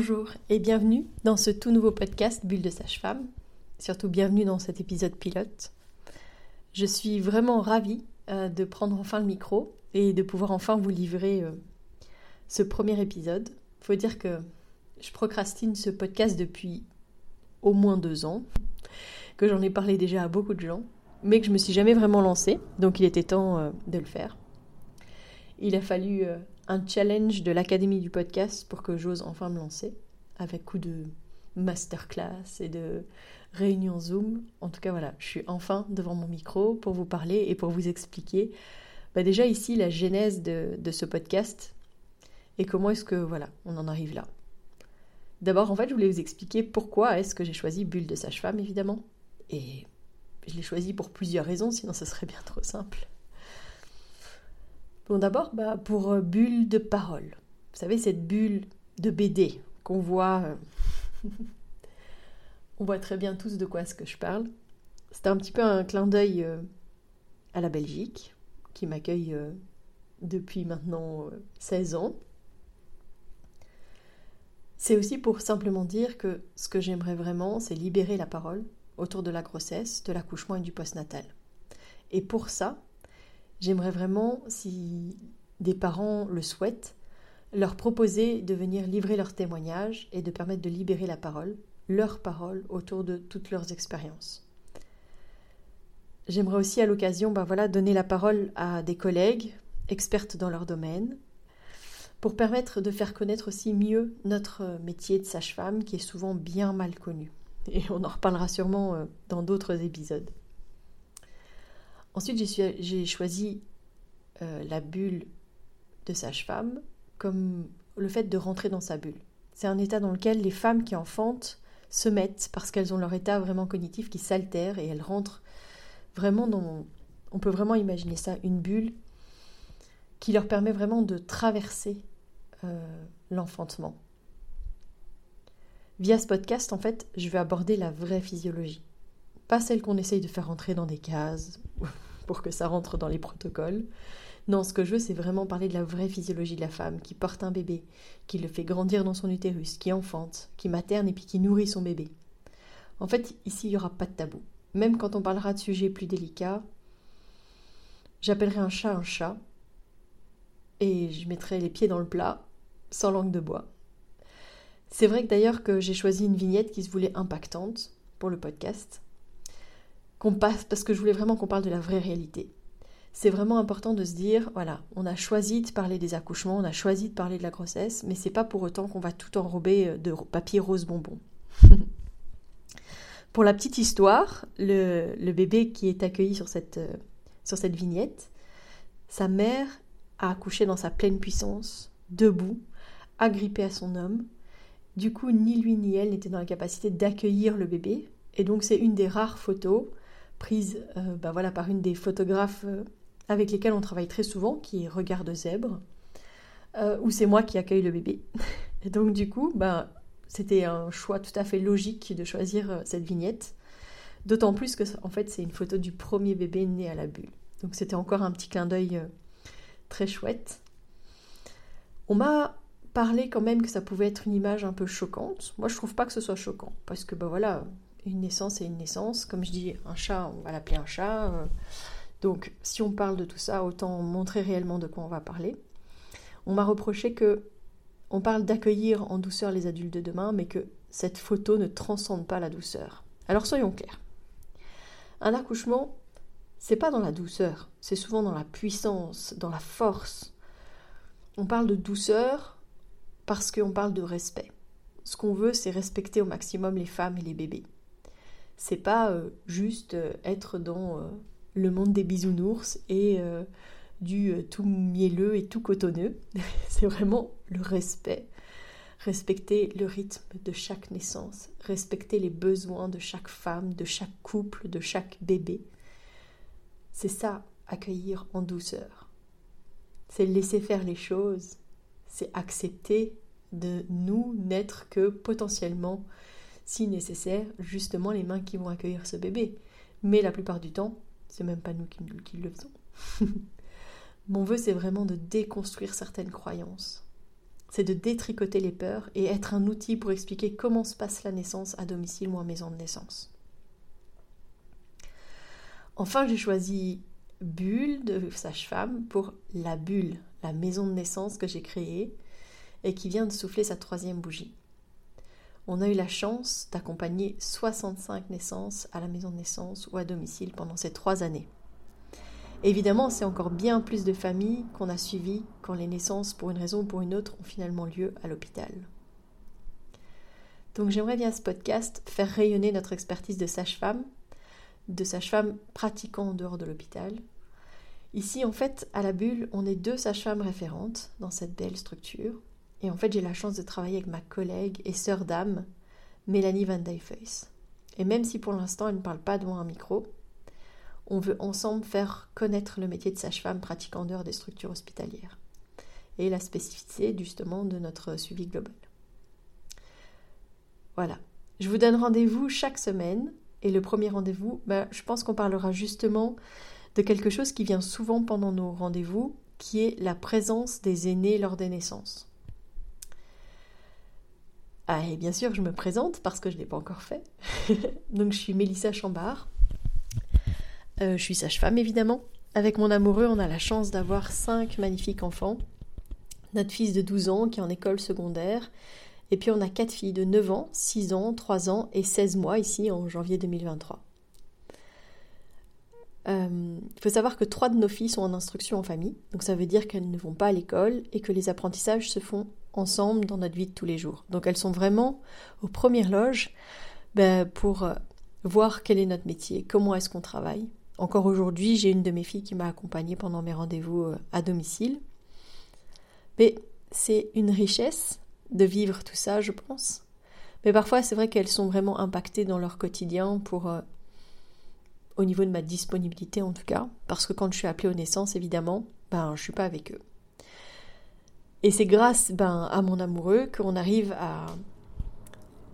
Bonjour et bienvenue dans ce tout nouveau podcast Bulle de Sage-Femme. Surtout bienvenue dans cet épisode pilote. Je suis vraiment ravie euh, de prendre enfin le micro et de pouvoir enfin vous livrer euh, ce premier épisode. Faut dire que je procrastine ce podcast depuis au moins deux ans, que j'en ai parlé déjà à beaucoup de gens, mais que je me suis jamais vraiment lancée, donc il était temps euh, de le faire. Il a fallu un challenge de l'Académie du podcast pour que j'ose enfin me lancer, avec coup de masterclass et de réunion Zoom. En tout cas, voilà, je suis enfin devant mon micro pour vous parler et pour vous expliquer bah déjà ici la genèse de, de ce podcast et comment est-ce que, voilà, on en arrive là. D'abord, en fait, je voulais vous expliquer pourquoi est-ce que j'ai choisi Bulle de Sage-Femme, évidemment. Et je l'ai choisi pour plusieurs raisons, sinon ce serait bien trop simple. D'abord, bah, pour euh, bulle de parole. Vous savez, cette bulle de BD qu'on voit. euh, On voit très bien tous de quoi est-ce que je parle. C'était un petit peu un clin d'œil euh, à la Belgique, qui m'accueille depuis maintenant euh, 16 ans. C'est aussi pour simplement dire que ce que j'aimerais vraiment, c'est libérer la parole autour de la grossesse, de l'accouchement et du postnatal. Et pour ça, j'aimerais vraiment, si des parents le souhaitent, leur proposer de venir livrer leur témoignage et de permettre de libérer la parole, leur parole autour de toutes leurs expériences. J'aimerais aussi à l'occasion ben voilà, donner la parole à des collègues expertes dans leur domaine pour permettre de faire connaître aussi mieux notre métier de sage-femme qui est souvent bien mal connu. Et on en reparlera sûrement euh, dans d'autres épisodes. Ensuite, j'ai choisi euh, la bulle de sage-femme comme le fait de rentrer dans sa bulle. C'est un état dans lequel les femmes qui enfantent se mettent parce qu'elles ont leur état vraiment cognitif qui s'altère et elles rentrent vraiment dans... On peut vraiment imaginer ça, une bulle qui leur permet vraiment de traverser euh, l'enfantement. Via ce podcast, en fait, je vais aborder la vraie physiologie. Pas celle qu'on essaye de faire rentrer dans des cases pour que ça rentre dans les protocoles. Non, ce que je veux, c'est vraiment parler de la vraie physiologie de la femme qui porte un bébé, qui le fait grandir dans son utérus, qui enfante, qui materne et puis qui nourrit son bébé. En fait, ici, il n'y aura pas de tabou. Même quand on parlera de sujets plus délicats, j'appellerai un chat un chat et je mettrai les pieds dans le plat, sans langue de bois. C'est vrai que d'ailleurs que j'ai choisi une vignette qui se voulait impactante pour le podcast, qu'on passe parce que je voulais vraiment qu'on parle de la vraie réalité. C'est vraiment important de se dire, voilà, on a choisi de parler des accouchements, on a choisi de parler de la grossesse, mais c'est pas pour autant qu'on va tout enrober de papier rose bonbon. pour la petite histoire, le, le, bébé qui est accueilli sur cette, euh, sur cette vignette, sa mère a accouché dans sa pleine puissance, debout, agrippée à son homme. Du coup, ni lui ni elle n'étaient dans la capacité d'accueillir le bébé. Et donc, c'est une des rares photos prises euh, bah voilà, par une des photographes euh, avec lesquels on travaille très souvent, qui est Regard de Zèbre, euh, où c'est moi qui accueille le bébé. Et donc, du coup, bah, c'était un choix tout à fait logique de choisir cette vignette. D'autant plus que, en fait, c'est une photo du premier bébé né à la bulle. Donc, c'était encore un petit clin d'œil très chouette. On m'a parlé quand même que ça pouvait être une image un peu choquante. Moi, je trouve pas que ce soit choquant parce que ben voilà, une naissance est une naissance. Comme je dis, un chat, on va l'appeler un chat. Donc, si on parle de tout ça, autant montrer réellement de quoi on va parler. On m'a reproché que on parle d'accueillir en douceur les adultes de demain, mais que cette photo ne transcende pas la douceur. Alors soyons clairs. Un accouchement, c'est pas dans la douceur, c'est souvent dans la puissance, dans la force. On parle de douceur parce qu'on parle de respect. Ce qu'on veut, c'est respecter au maximum les femmes et les bébés. C'est pas euh, juste euh, être dans euh, le monde des bisounours et du tout mielleux et tout cotonneux. c'est vraiment le respect. Respecter le rythme de chaque naissance, respecter les besoins de chaque femme, de chaque couple, de chaque bébé. C'est ça, accueillir en douceur. C'est laisser faire les choses, c'est accepter de nous n'être que potentiellement, si nécessaire, justement les mains qui vont accueillir ce bébé. Mais la plupart du temps, c'est même pas nous qui, le faisons. Mon vœu, c'est vraiment de déconstruire certaines croyances. C'est de détricoter les peurs et être un outil pour expliquer comment se passe la naissance à domicile ou en maison de naissance. Enfin, j'ai choisi Bulle de sage-femme pour la bulle, la maison de naissance que j'ai créée et qui vient de souffler sa troisième bougie. On a eu la chance d'accompagner 65 naissances à la maison de naissance ou à domicile pendant ces trois années. Évidemment, c'est encore bien plus de familles qu'on a suivies quand les naissances, pour une raison ou pour une autre, ont finalement lieu à l'hôpital. Donc j'aimerais via ce podcast faire rayonner notre expertise de sage-femme, de sage-femme pratiquant en dehors de l'hôpital. Ici, en fait, à la bulle, on est deux sages-femmes référentes dans cette belle structure. Et en fait, j'ai la chance de travailler avec ma collègue et sœur d'âme, Mélanie Van Dijfeus. Et même si pour l'instant elle ne parle pas devant un micro, on veut ensemble faire connaître le métier de sage-femme pratiquant dehors des structures hospitalières et la spécificité justement de notre suivi global. Voilà. Je vous donne rendez-vous chaque semaine et le premier rendez-vous, ben, je pense qu'on parlera justement de quelque chose qui vient souvent pendant nos rendez-vous, qui est la présence des aînés lors des naissances. Ah, et bien sûr, je me présente parce que je ne l'ai pas encore fait. Donc, je suis Mélissa Chambard. Euh, je suis sage-femme, évidemment. Avec mon amoureux, on a la chance d'avoir cinq magnifiques enfants. Notre fils de 12 ans qui est en école secondaire. Et puis, on a quatre filles de 9 ans, 6 ans, 3 ans et 16 mois ici en janvier 2023. Euh, il faut savoir que trois de nos filles sont en instruction en famille, donc ça veut dire qu'elles ne vont pas à l'école et que les apprentissages se font ensemble dans notre vie de tous les jours. Donc elles sont vraiment aux premières loges ben, pour euh, voir quel est notre métier, comment est-ce qu'on travaille. Encore aujourd'hui, j'ai une de mes filles qui m'a accompagnée pendant mes rendez-vous euh, à domicile. Mais c'est une richesse de vivre tout ça, je pense. Mais parfois, c'est vrai qu'elles sont vraiment impactées dans leur quotidien pour euh, au niveau de ma disponibilité en tout cas, parce que quand je suis appelée aux naissances, évidemment, ben je suis pas avec eux. Et c'est grâce ben, à mon amoureux qu'on arrive à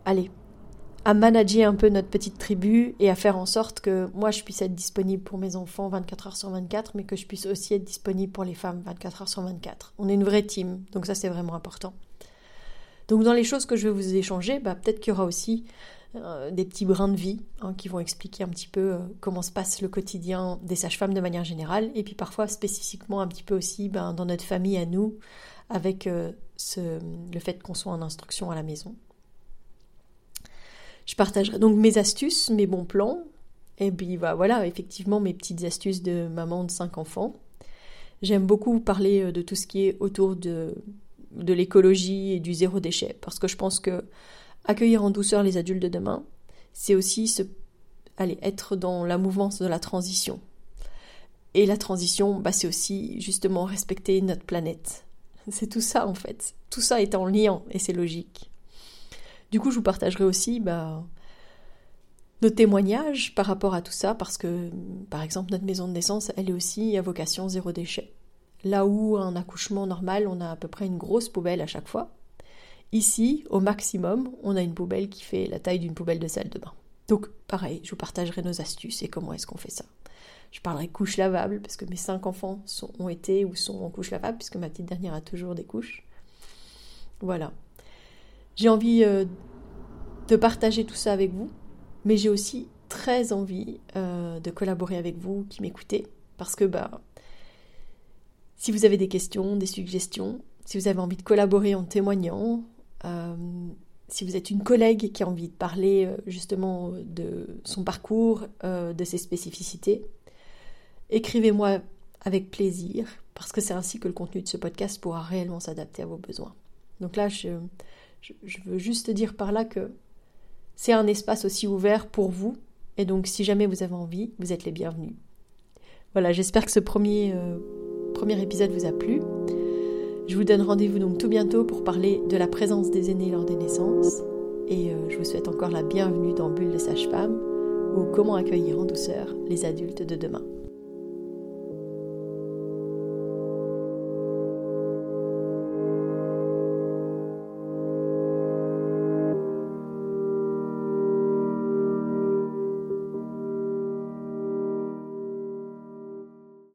aller à manager un peu notre petite tribu et à faire en sorte que moi je puisse être disponible pour mes enfants 24 heures sur 24, mais que je puisse aussi être disponible pour les femmes 24 heures sur 24. On est une vraie team, donc ça c'est vraiment important. Donc dans les choses que je vais vous échanger, bah, peut-être qu'il y aura aussi euh, des petits brins de vie hein, qui vont expliquer un petit peu euh, comment se passe le quotidien des sages-femmes de manière générale, et puis parfois spécifiquement un petit peu aussi ben, dans notre famille à nous, avec euh, le fait qu'on soit en instruction à la maison. Je partagerai donc mes astuces, mes bons plans, et puis bah, voilà, effectivement mes petites astuces de maman de cinq enfants. J'aime beaucoup parler euh, de tout ce qui est autour de, l'écologie et du zéro déchet, parce que je pense que accueillir en douceur les adultes de demain, c'est aussi se, être dans la mouvance de la transition. Et la transition, bah, c'est aussi justement respecter notre planète, c'est tout ça en fait. Tout ça est en lien et c'est logique. Du coup, je vous partagerai aussi bah, nos témoignages par rapport à tout ça parce que, par exemple, notre maison de naissance, elle est aussi à vocation zéro déchet. Là où un accouchement normal, on a à peu près une grosse poubelle à chaque fois. Ici, au maximum, on a une poubelle qui fait la taille d'une poubelle de salle de bain. Donc, pareil, je vous partagerai nos astuces et comment est-ce qu'on fait ça. Je parlerai couches lavables parce que mes cinq enfants ont été ou sont en couche lavable puisque ma petite dernière a toujours des couches. Voilà. J'ai envie euh, de partager tout ça avec vous, mais j'ai aussi très envie euh, de collaborer avec vous qui m'écoutez parce que bah si vous avez des questions, des suggestions, si vous avez envie de collaborer en témoignant, si vous êtes une collègue qui a envie de parler justement de son parcours, de ses spécificités, écrivez-moi avec plaisir, parce que c'est ainsi que le contenu de ce podcast pourra réellement s'adapter à vos besoins. Donc là, je, veux juste dire par là que c'est un espace aussi ouvert pour vous, et donc si jamais vous avez envie, vous êtes les bienvenus. Voilà, j'espère que ce euh, premier épisode vous a plu. Je vous donne rendez-vous donc tout bientôt pour parler de la présence des aînés lors des naissances. Et euh, je vous souhaite encore la bienvenue dans Bulle de Sage-Femme ou comment accueillir en douceur les adultes de demain.